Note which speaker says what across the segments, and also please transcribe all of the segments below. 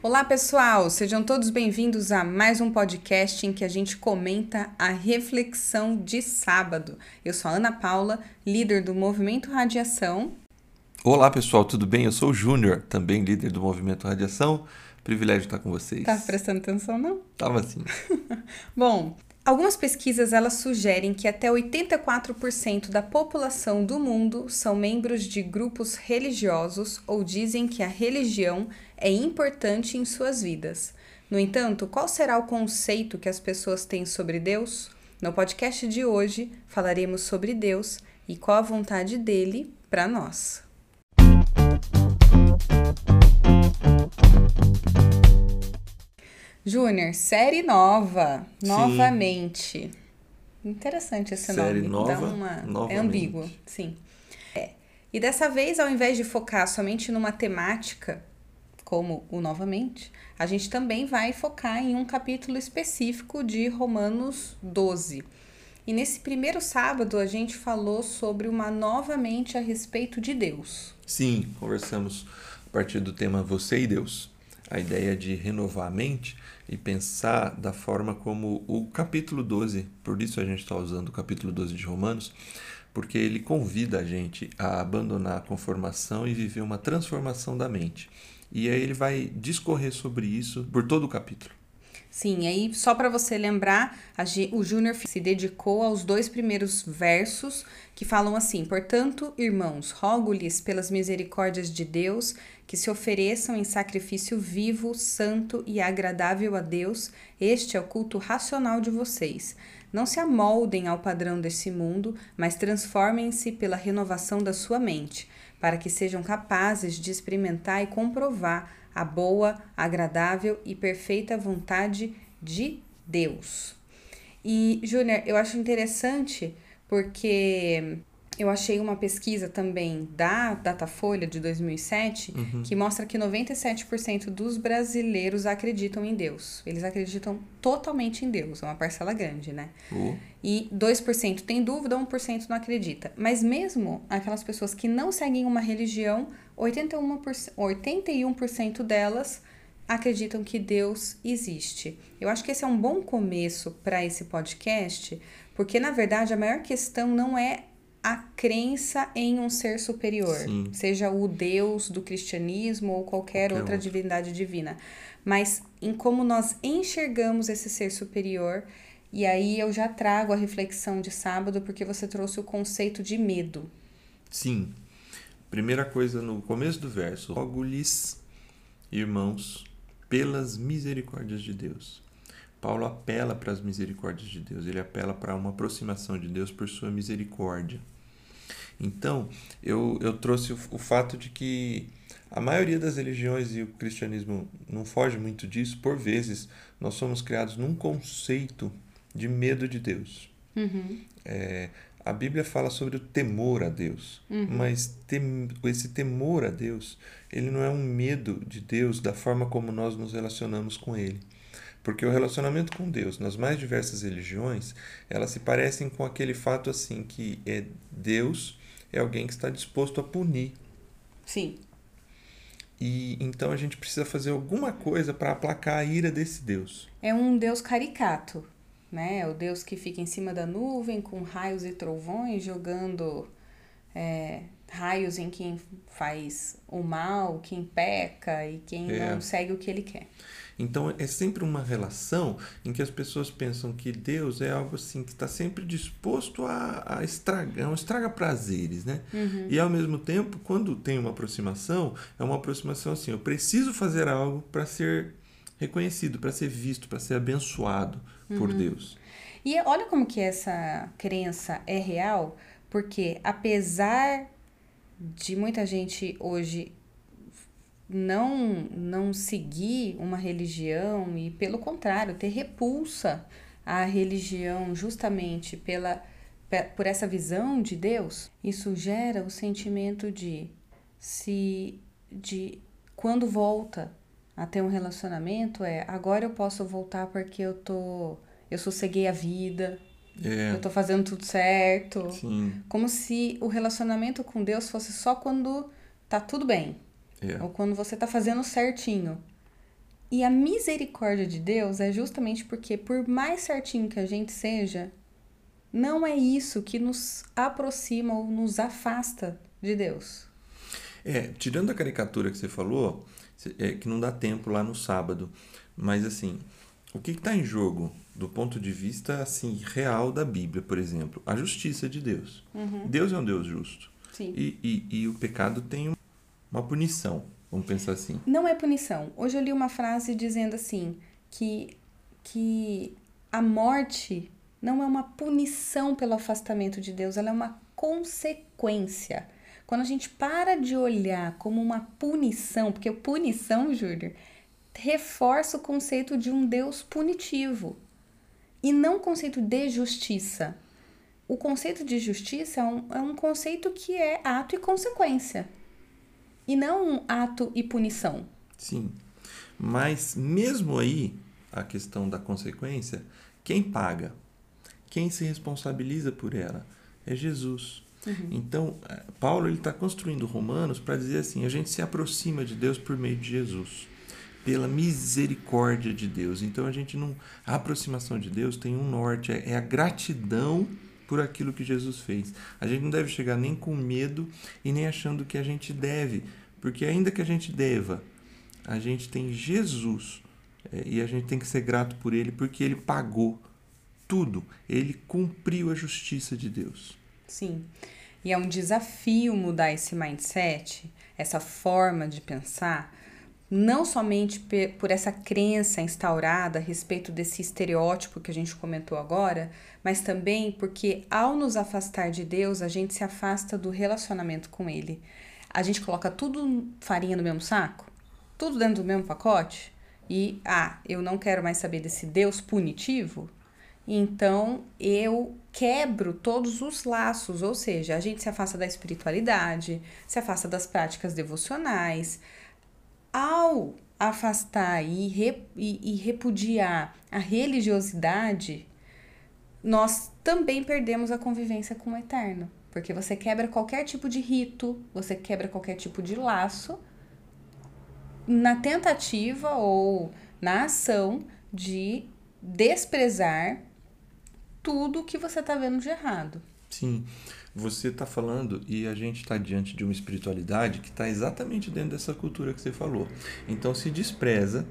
Speaker 1: Olá, pessoal! Sejam todos bem-vindos a mais um podcast em que a gente comenta a reflexão de sábado. Eu sou a Ana Paula, líder do Movimento Radiação.
Speaker 2: Olá, pessoal, tudo bem? Eu sou o Júnior, também líder do Movimento Radiação. Privilégio estar com vocês.
Speaker 1: Tá prestando atenção, não?
Speaker 2: Tava sim.
Speaker 1: Bom, algumas pesquisas elas sugerem que até 84% da população do mundo são membros de grupos religiosos ou dizem que a religião é importante em suas vidas. No entanto, qual será o conceito que as pessoas têm sobre Deus? No podcast de hoje falaremos sobre Deus e qual a vontade dele para nós. Júnior, série nova,
Speaker 2: Sim.
Speaker 1: novamente. Interessante esse
Speaker 2: Série
Speaker 1: nome.
Speaker 2: nova,
Speaker 1: Dá uma... É ambíguo, sim. É. E dessa vez, ao invés de focar somente numa temática, como o novamente, a gente também vai focar em um capítulo específico de Romanos 12. E nesse primeiro sábado a gente falou sobre uma novamente a respeito de Deus.
Speaker 2: Sim, conversamos a partir do tema Você e Deus. A ideia de renovar a mente e pensar da forma como o capítulo 12, por isso a gente está usando o capítulo 12 de Romanos, porque ele convida a gente a abandonar a conformação e viver uma transformação da mente. E aí ele vai discorrer sobre isso por todo o capítulo.
Speaker 1: Sim, aí só para você lembrar, o Júnior se dedicou aos dois primeiros versos que falam assim: Portanto, irmãos, rogo-lhes pelas misericórdias de Deus que se ofereçam em sacrifício vivo, santo e agradável a Deus. Este é o culto racional de vocês. Não se amoldem ao padrão desse mundo, mas transformem-se pela renovação da sua mente, para que sejam capazes de experimentar e comprovar a boa, agradável e perfeita vontade de Deus. E, Júnior, eu acho interessante porque eu achei uma pesquisa também da Datafolha de 2007 que mostra que 97% dos brasileiros acreditam em Deus. Eles acreditam totalmente em Deus, é uma parcela grande, né?
Speaker 2: Oh,
Speaker 1: E 2% tem dúvida, 1% não acredita. Mas mesmo aquelas pessoas que não seguem uma religião, 81%, 81% delas acreditam que Deus existe. Eu acho que esse é um bom começo para esse podcast, porque na verdade a maior questão não é a crença em um ser superior,
Speaker 2: Sim.
Speaker 1: seja o Deus do cristianismo ou qualquer,
Speaker 2: Qualquer
Speaker 1: outra
Speaker 2: outro.
Speaker 1: divindade divina, mas em como nós enxergamos esse ser superior. E aí eu já trago a reflexão de sábado porque você trouxe o conceito de medo.
Speaker 2: Sim. Primeira coisa no começo do verso: Rogo-lhes, irmãos, pelas misericórdias de Deus. Paulo apela para as misericórdias de Deus, ele apela para uma aproximação de Deus por sua misericórdia. Então, eu, eu trouxe o, o fato de que a maioria das religiões e o cristianismo não foge muito disso, por vezes nós somos criados num conceito de medo de Deus. É, a Bíblia fala sobre o temor a Deus, mas tem, esse temor a Deus, ele não é um medo de Deus da forma como nós nos relacionamos com Ele. Porque o relacionamento com Deus, nas mais diversas religiões, elas se parecem com aquele fato assim que é Deus é alguém que está disposto a punir.
Speaker 1: Sim.
Speaker 2: E então a gente precisa fazer alguma coisa para aplacar a ira desse Deus.
Speaker 1: É um Deus caricato, né? O Deus que fica em cima da nuvem com raios e trovões, jogando é, raios em quem faz o mal, quem peca e quem
Speaker 2: É.
Speaker 1: não segue o que ele quer.
Speaker 2: Então é sempre uma relação em que as pessoas pensam que Deus é algo assim que está sempre disposto a, a estragar, um estraga prazeres, né? E ao mesmo tempo, quando tem uma aproximação, é uma aproximação assim, eu preciso fazer algo para ser reconhecido, para ser visto, para ser abençoado por Deus.
Speaker 1: E olha como que essa crença é real, porque apesar de muita gente hoje não não seguir uma religião e pelo contrário ter repulsa à religião justamente pela pe- por essa visão de Deus, isso gera o sentimento de se de quando volta a ter um relacionamento é agora eu posso voltar porque eu tô eu sosseguei a vida,
Speaker 2: É,
Speaker 1: eu tô fazendo tudo certo.
Speaker 2: sim,
Speaker 1: Como se o relacionamento com Deus fosse só quando tá tudo bem,
Speaker 2: é.
Speaker 1: ou quando você tá fazendo certinho. E a misericórdia de Deus é justamente porque, por mais certinho que a gente seja, não é isso que nos aproxima ou nos afasta de Deus.
Speaker 2: É, tirando a caricatura que você falou, é que não dá tempo lá no sábado, mas assim, o que está em jogo do ponto de vista assim real da Bíblia, por exemplo? A justiça de Deus.
Speaker 1: Uhum.
Speaker 2: Deus é um Deus justo.
Speaker 1: Sim.
Speaker 2: E, e, e o pecado tem uma punição, vamos pensar assim.
Speaker 1: Não é punição. Hoje eu li uma frase dizendo assim, que, que a morte não é uma punição pelo afastamento de Deus, ela é uma consequência. Quando a gente para de olhar como uma punição, porque punição, Júlio, reforça o conceito de um Deus punitivo e não o conceito de justiça. O conceito de justiça é um, é um conceito que é ato e consequência e não um ato e punição.
Speaker 2: Sim. Mas mesmo aí, a questão da consequência, quem paga? Quem se responsabiliza por ela? É Jesus.
Speaker 1: Uhum.
Speaker 2: Então, eh, Paulo está construindo Romanos para dizer assim: a gente se aproxima de Deus por meio de Jesus, pela misericórdia de Deus. Então, a gente não. A aproximação de Deus tem um norte, é, é a gratidão por aquilo que Jesus fez. A gente não deve chegar nem com medo e nem achando que a gente deve, porque ainda que a gente deva, a gente tem Jesus é, e a gente tem que ser grato por ele porque ele pagou tudo, ele cumpriu a justiça de Deus.
Speaker 1: Sim. E é um desafio mudar esse mindset, essa forma de pensar, não somente por essa crença instaurada a respeito desse estereótipo que a gente comentou agora, mas também porque ao nos afastar de Deus, a gente se afasta do relacionamento com Ele. A gente coloca tudo farinha no mesmo saco, tudo dentro do mesmo pacote, e ah, eu não quero mais saber desse Deus punitivo, então eu quebro todos os laços, ou seja, a gente se afasta da espiritualidade, se afasta das práticas devocionais. Ao afastar e, e, e repudiar a religiosidade, nós também perdemos a convivência com o eterno. Porque você quebra qualquer tipo de rito, você quebra qualquer tipo de laço na tentativa ou na ação de desprezar tudo que você está vendo de errado.
Speaker 2: Sim, você está falando e a gente está diante de uma espiritualidade que está exatamente dentro dessa cultura que você falou. Então se despreza,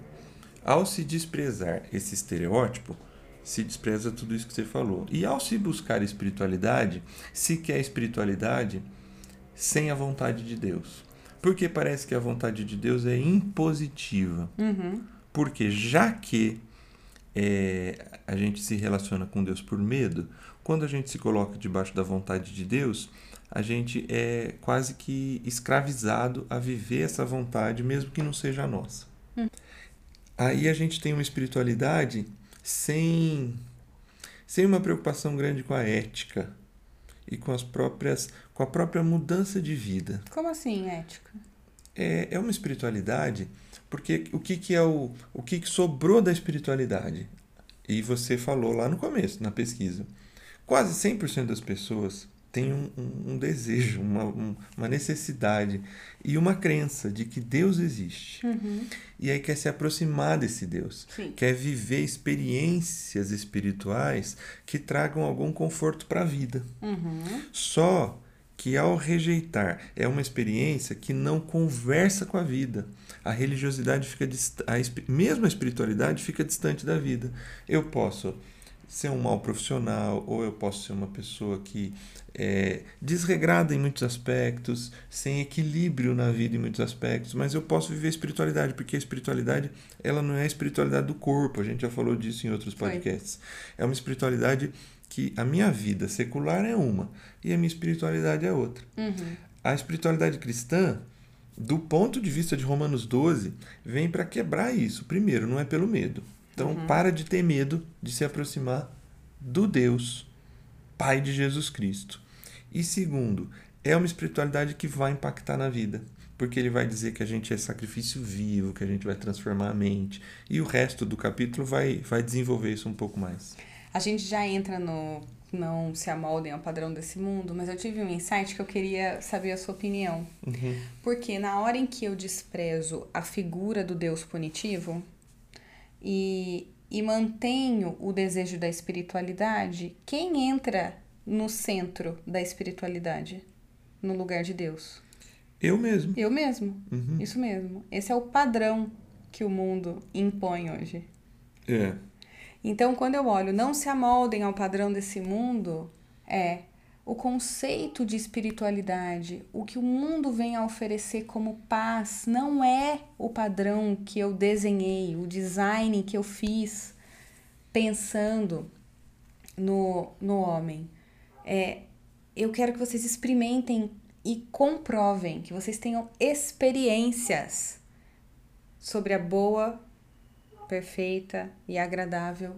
Speaker 2: ao se desprezar esse estereótipo, se despreza tudo isso que você falou. E ao se buscar espiritualidade, se quer espiritualidade sem a vontade de Deus. Porque parece que a vontade de Deus é impositiva.
Speaker 1: Uhum.
Speaker 2: Porque já que é, a gente se relaciona com Deus por medo, quando a gente se coloca debaixo da vontade de Deus, a gente é quase que escravizado a viver essa vontade, mesmo que não seja a nossa.
Speaker 1: Hum.
Speaker 2: Aí a gente tem uma espiritualidade sem, sem uma preocupação grande com a ética e com as próprias com a própria mudança de vida.
Speaker 1: Como assim ética?
Speaker 2: É, é uma espiritualidade porque o que, que é o, o que, que sobrou da espiritualidade? E você falou lá no começo, na pesquisa. Quase 100% das pessoas têm um, um, um desejo, uma, um, uma necessidade e uma crença de que Deus existe.
Speaker 1: Uhum.
Speaker 2: E aí quer se aproximar desse Deus.
Speaker 1: Sim.
Speaker 2: Quer viver experiências espirituais que tragam algum conforto para a vida.
Speaker 1: Uhum.
Speaker 2: Só que ao rejeitar é uma experiência que não conversa com a vida. A religiosidade fica a, mesmo a espiritualidade fica distante da vida. Eu posso ser um mau profissional ou eu posso ser uma pessoa que é desregrada em muitos aspectos, sem equilíbrio na vida em muitos aspectos, mas eu posso viver a espiritualidade, porque a espiritualidade ela não é a espiritualidade do corpo, a gente já falou disso em outros podcasts. Foi. É uma espiritualidade que a minha vida secular é uma e a minha espiritualidade é outra.
Speaker 1: Uhum.
Speaker 2: A espiritualidade cristã, do ponto de vista de Romanos 12, vem para quebrar isso. Primeiro, não é pelo medo. Então,
Speaker 1: Uhum.
Speaker 2: para de ter medo de se aproximar do Deus, Pai de Jesus Cristo. E segundo, é uma espiritualidade que vai impactar na vida, porque ele vai dizer que a gente é sacrifício vivo, que a gente vai transformar a mente. E o resto do capítulo vai, vai desenvolver isso um pouco mais.
Speaker 1: A gente já entra no não se amoldem ao padrão desse mundo, mas eu tive um insight que eu queria saber a sua opinião.
Speaker 2: Uhum.
Speaker 1: Porque na hora em que eu desprezo a figura do Deus punitivo, e, e mantenho o desejo da espiritualidade, quem entra no centro da espiritualidade? No lugar de Deus?
Speaker 2: Eu mesmo.
Speaker 1: Eu mesmo.
Speaker 2: Uhum.
Speaker 1: Isso mesmo. Esse é o padrão que o mundo impõe hoje.
Speaker 2: É.
Speaker 1: Então, quando eu olho, não se amoldem ao padrão desse mundo, é o conceito de espiritualidade, o que o mundo vem a oferecer como paz, não é o padrão que eu desenhei, o design que eu fiz pensando no, no homem. É, eu quero que vocês experimentem e comprovem, que vocês tenham experiências sobre a boa, perfeita e agradável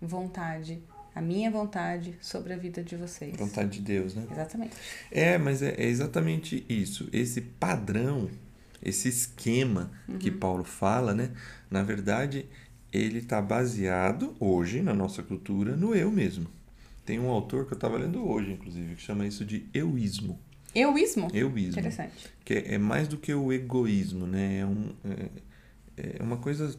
Speaker 1: vontade a minha vontade sobre a vida de vocês.
Speaker 2: Vontade de Deus, né?
Speaker 1: Exatamente.
Speaker 2: É, mas é, é exatamente isso. Esse padrão, esse esquema
Speaker 1: Uhum.
Speaker 2: que Paulo fala, né? Na verdade, ele está baseado hoje na nossa cultura no eu mesmo. Tem um autor que eu estava lendo hoje, inclusive, que chama isso de euísmo.
Speaker 1: Euísmo?
Speaker 2: Euísmo.
Speaker 1: Interessante.
Speaker 2: Que é, é mais do que o egoísmo, né? É, um, é, é uma coisa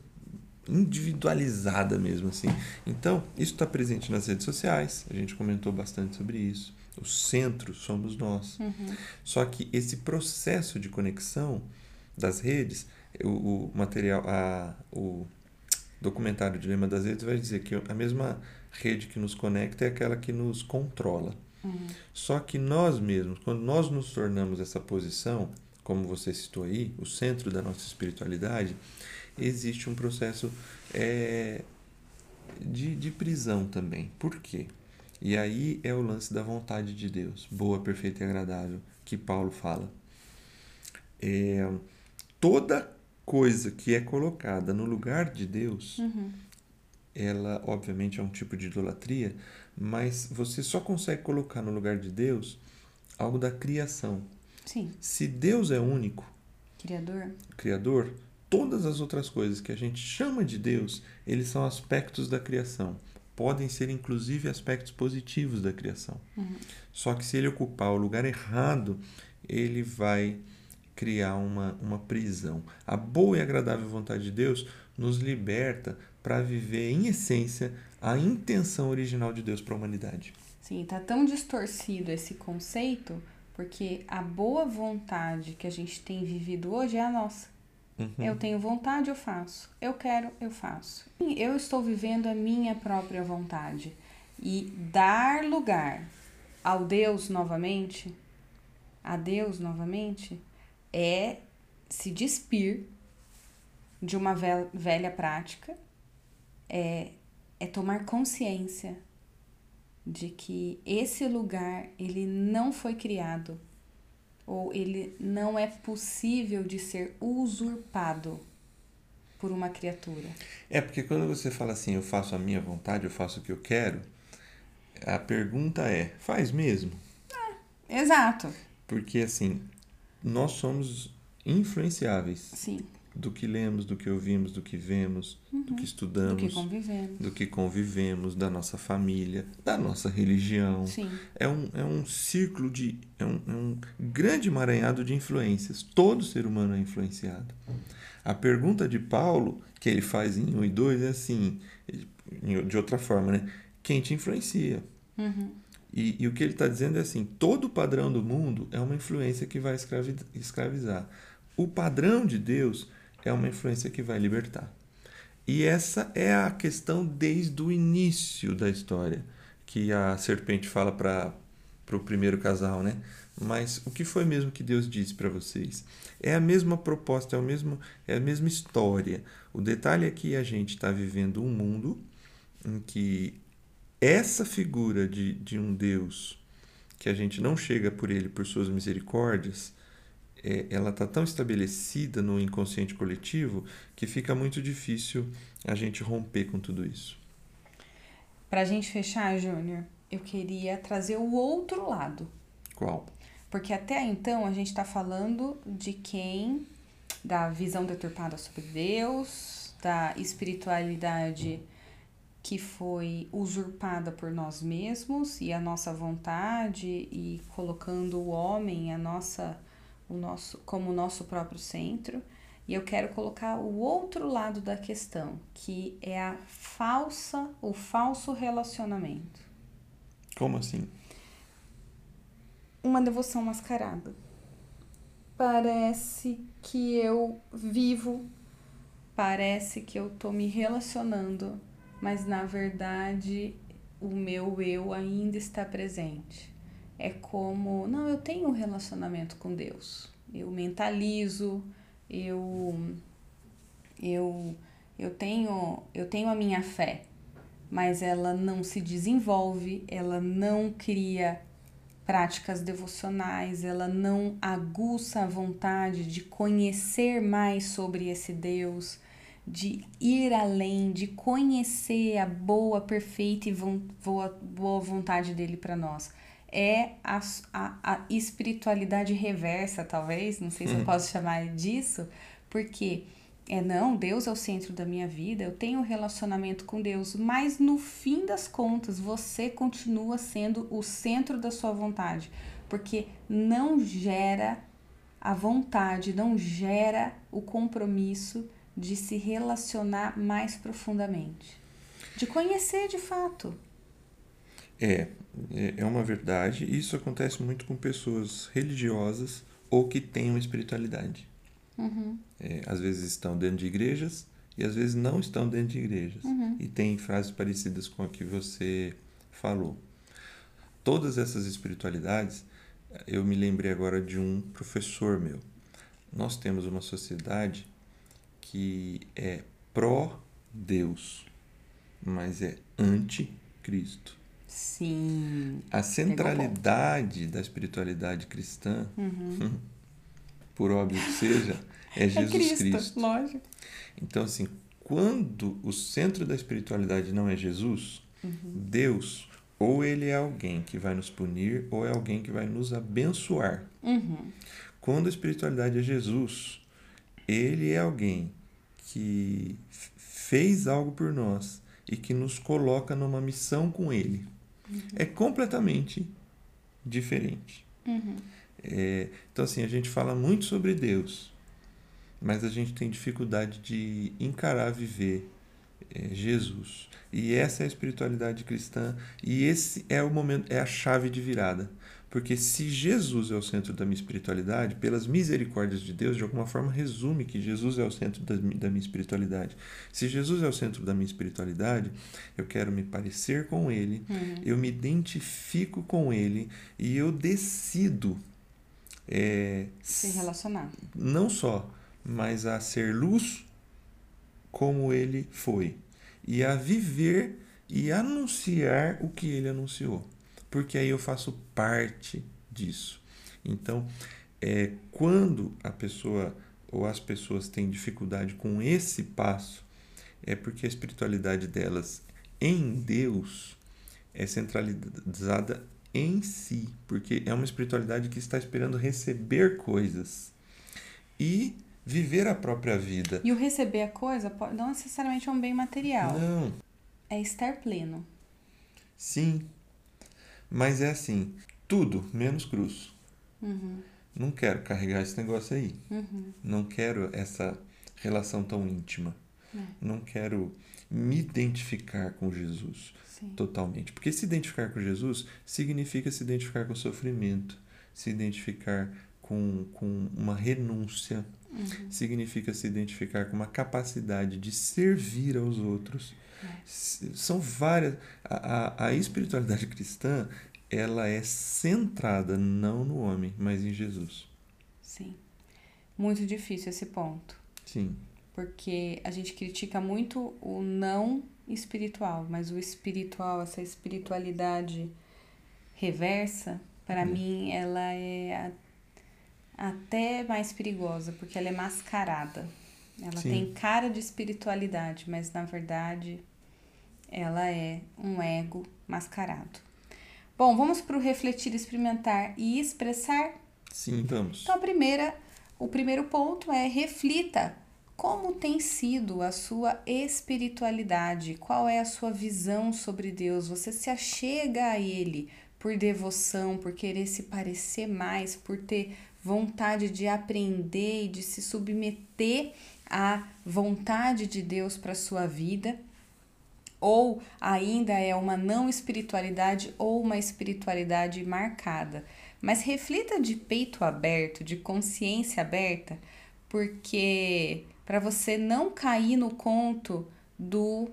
Speaker 2: individualizada mesmo, assim. Então, isso está presente nas redes sociais, a gente comentou bastante sobre isso. O centro somos nós.
Speaker 1: Uhum.
Speaker 2: Só que esse processo de conexão das redes, o, o material, a, o documentário Dilema das Redes vai dizer que a mesma rede que nos conecta é aquela que nos controla.
Speaker 1: Uhum.
Speaker 2: Só que nós mesmos, quando nós nos tornamos essa posição, como você citou aí, o centro da nossa espiritualidade, existe um processo é, de, de prisão também. Por quê? E aí é o lance da vontade de Deus, boa, perfeita e agradável, que Paulo fala. É, toda coisa que é colocada no lugar de Deus,
Speaker 1: Uhum.
Speaker 2: ela obviamente é um tipo de idolatria, mas você só consegue colocar no lugar de Deus algo da criação.
Speaker 1: Sim.
Speaker 2: Se Deus é único,
Speaker 1: Criador?
Speaker 2: Criador, todas as outras coisas que a gente chama de Deus, eles são aspectos da criação. Podem ser inclusive aspectos positivos da criação.
Speaker 1: Uhum.
Speaker 2: Só que se ele ocupar o lugar errado, ele vai criar uma, uma prisão. A boa e agradável vontade de Deus nos liberta para viver, em essência, a intenção original de Deus para a humanidade.
Speaker 1: Sim, tá tão distorcido esse conceito porque a boa vontade que a gente tem vivido hoje é a nossa.
Speaker 2: Uhum.
Speaker 1: Eu tenho vontade, eu faço. Eu quero, eu faço. Eu estou vivendo a minha própria vontade. E dar lugar ao Deus novamente, a Deus novamente, é se despir de uma vel- velha prática, é, é tomar consciência de que esse lugar ele não foi criado ou ele não é possível de ser usurpado por uma criatura.
Speaker 2: É porque quando você fala assim, eu faço a minha vontade, eu faço o que eu quero, a pergunta é, faz mesmo?
Speaker 1: Exato.
Speaker 2: Porque assim, nós somos influenciáveis
Speaker 1: Sim.
Speaker 2: Do que lemos, do que ouvimos, do que vemos, do que
Speaker 1: Uhum. Do
Speaker 2: estudamos,
Speaker 1: que convivemos.
Speaker 2: do que convivemos, da nossa família, da nossa religião.
Speaker 1: Sim.
Speaker 2: É um, é um círculo de. É um, é um grande emaranhado de influências. Todo ser humano é influenciado. A pergunta de Paulo, que ele faz em 1 e 2, é assim, de outra forma, né? Quem te influencia?
Speaker 1: Uhum.
Speaker 2: E, e o que ele está dizendo é assim: todo padrão do mundo é uma influência que vai escravi- escravizar. O padrão de Deus é uma influência que vai libertar. E essa é a questão desde o início da história, que a serpente fala para o primeiro casal, né? Mas o que foi mesmo que Deus disse para vocês? É a mesma proposta, é, o mesmo, é a mesma história. O detalhe é que a gente está vivendo um mundo em que essa figura de, de um Deus que a gente não chega por ele por suas misericórdias, é, ela está tão estabelecida no inconsciente coletivo que fica muito difícil a gente romper com tudo isso.
Speaker 1: Pra gente fechar, Júnior, eu queria trazer o outro lado.
Speaker 2: Qual?
Speaker 1: Porque até então a gente está falando de quem, da visão deturpada sobre Deus, da espiritualidade que foi usurpada por nós mesmos e a nossa vontade e colocando o homem a nossa o nosso como o nosso próprio centro E eu quero colocar o outro lado da questão, que é a falsa, o falso relacionamento.
Speaker 2: Como assim?
Speaker 1: Uma devoção mascarada. Parece que eu vivo, parece que eu tô me relacionando, mas na verdade o meu eu ainda está presente. É como, não, eu tenho um relacionamento com Deus. Eu mentalizo, eu eu eu tenho eu tenho a minha fé, mas ela não se desenvolve, ela não cria práticas devocionais, ela não aguça a vontade de conhecer mais sobre esse Deus, de ir além, de conhecer a boa, perfeita e boa, boa vontade dele para nós. É a, a, a, espiritualidade reversa, talvez, não sei se eu uhum. posso chamar disso, porque é não, Deus é o centro da minha vida, eu tenho um relacionamento com Deus, mas no fim das contas você continua sendo o centro da sua vontade, porque não gera a vontade, não gera o compromisso de se relacionar mais profundamente, de conhecer de fato.
Speaker 2: É, é, é uma verdade. Isso acontece muito com pessoas religiosas ou que têm uma espiritualidade. Uhum. É, às vezes estão dentro de igrejas e às vezes não estão dentro de igrejas. Uhum. E tem frases parecidas com a que você falou. Todas essas espiritualidades, eu me lembrei agora de um professor meu. Nós temos uma sociedade que é pró-Deus, mas é anti-Cristo.
Speaker 1: Sim.
Speaker 2: A centralidade da espiritualidade cristã, uhum. por óbvio que seja, é, é Jesus é Cristo, Cristo.
Speaker 1: Lógico.
Speaker 2: Então, assim, quando o centro da espiritualidade não é Jesus, uhum. Deus, ou ele é alguém que vai nos punir, ou é alguém que vai nos abençoar. Uhum. Quando a espiritualidade é Jesus, ele é alguém que fez algo por nós e que nos coloca numa missão com ele. Uhum. É completamente diferente. Uhum. É, então, assim, a gente fala muito sobre Deus, mas a gente tem dificuldade de encarar, viver é, Jesus. E essa é a espiritualidade cristã, e esse é o momento, é a chave de virada. Porque se Jesus é o centro da minha espiritualidade, pelas misericórdias de Deus, de alguma forma resume que Jesus é o centro da, da minha espiritualidade. Se Jesus é o centro da minha espiritualidade, eu quero me parecer com Ele, uhum. eu me identifico com Ele e eu decido. É,
Speaker 1: Se relacionar.
Speaker 2: Não só, mas a ser luz como Ele foi. E a viver e anunciar o que Ele anunciou porque aí eu faço parte disso. Então, é, quando a pessoa ou as pessoas têm dificuldade com esse passo, é porque a espiritualidade delas em Deus é centralizada em si, porque é uma espiritualidade que está esperando receber coisas e viver a própria vida.
Speaker 1: E o receber a coisa não necessariamente é um bem material.
Speaker 2: Não.
Speaker 1: É estar pleno.
Speaker 2: Sim, mas é assim, tudo menos cruz. Uhum. Não quero carregar esse negócio aí. Uhum. Não quero essa relação tão íntima. É. Não quero me identificar com Jesus Sim. totalmente. Porque se identificar com Jesus significa se identificar com o sofrimento, se identificar com, com uma renúncia, uhum. significa se identificar com uma capacidade de servir aos outros são várias. A, a, a espiritualidade cristã ela é centrada não no homem, mas em Jesus.
Speaker 1: Sim. Muito difícil esse ponto.
Speaker 2: Sim.
Speaker 1: Porque a gente critica muito o não espiritual, mas o espiritual, essa espiritualidade reversa, para hum. mim ela é a, até mais perigosa, porque ela é mascarada. Ela Sim. tem cara de espiritualidade, mas na verdade ela é um ego mascarado. Bom, vamos para o refletir, experimentar e expressar?
Speaker 2: Sim, vamos.
Speaker 1: Então, a primeira, o primeiro ponto é reflita como tem sido a sua espiritualidade, qual é a sua visão sobre Deus. Você se achega a Ele por devoção, por querer se parecer mais, por ter vontade de aprender e de se submeter à vontade de Deus para sua vida, ou ainda é uma não espiritualidade ou uma espiritualidade marcada. Mas reflita de peito aberto, de consciência aberta, porque para você não cair no conto do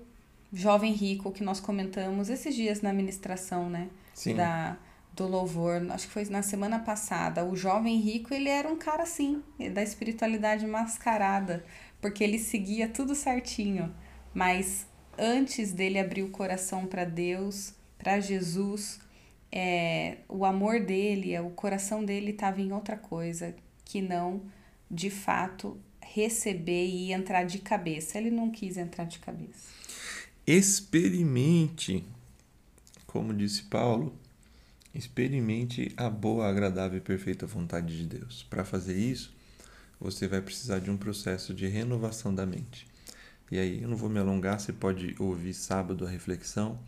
Speaker 1: jovem rico que nós comentamos esses dias na ministração, né?
Speaker 2: Sim.
Speaker 1: Da, do louvor, acho que foi na semana passada. O jovem rico, ele era um cara assim, da espiritualidade mascarada, porque ele seguia tudo certinho, mas antes dele abrir o coração para Deus, para Jesus, é, o amor dele, o coração dele estava em outra coisa que não, de fato, receber e entrar de cabeça. Ele não quis entrar de cabeça.
Speaker 2: Experimente, como disse Paulo, experimente a boa, agradável e perfeita vontade de Deus. Para fazer isso, você vai precisar de um processo de renovação da mente. E aí, eu não vou me alongar, você pode ouvir sábado a reflexão,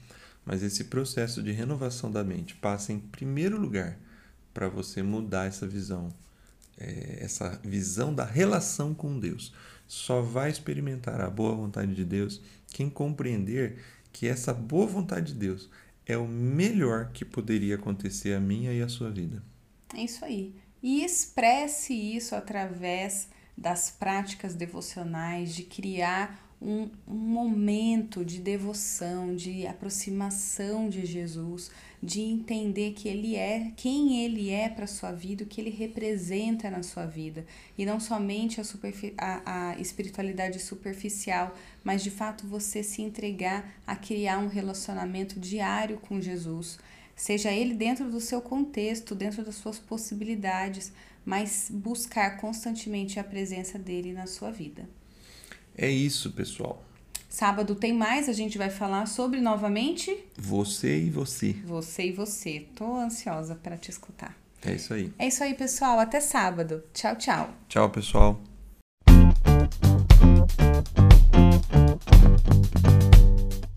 Speaker 2: mas esse processo de renovação da mente passa em primeiro lugar para você mudar essa visão, é, essa visão da relação com Deus. Só vai experimentar a boa vontade de Deus quem compreender que essa boa vontade de Deus é o melhor que poderia acontecer a minha e a sua vida.
Speaker 1: É isso aí. E expresse isso através das práticas devocionais, de criar um, um momento de devoção, de aproximação de Jesus, de entender que ele é quem ele é para sua vida, o que ele representa na sua vida, e não somente a, a, a espiritualidade superficial, mas de fato você se entregar a criar um relacionamento diário com Jesus, seja ele dentro do seu contexto, dentro das suas possibilidades, mas buscar constantemente a presença dele na sua vida.
Speaker 2: É isso, pessoal.
Speaker 1: Sábado tem mais, a gente vai falar sobre novamente.
Speaker 2: Você e você.
Speaker 1: Você e você. Tô ansiosa para te escutar.
Speaker 2: É isso aí.
Speaker 1: É isso aí, pessoal. Até sábado. Tchau, tchau.
Speaker 2: Tchau, pessoal.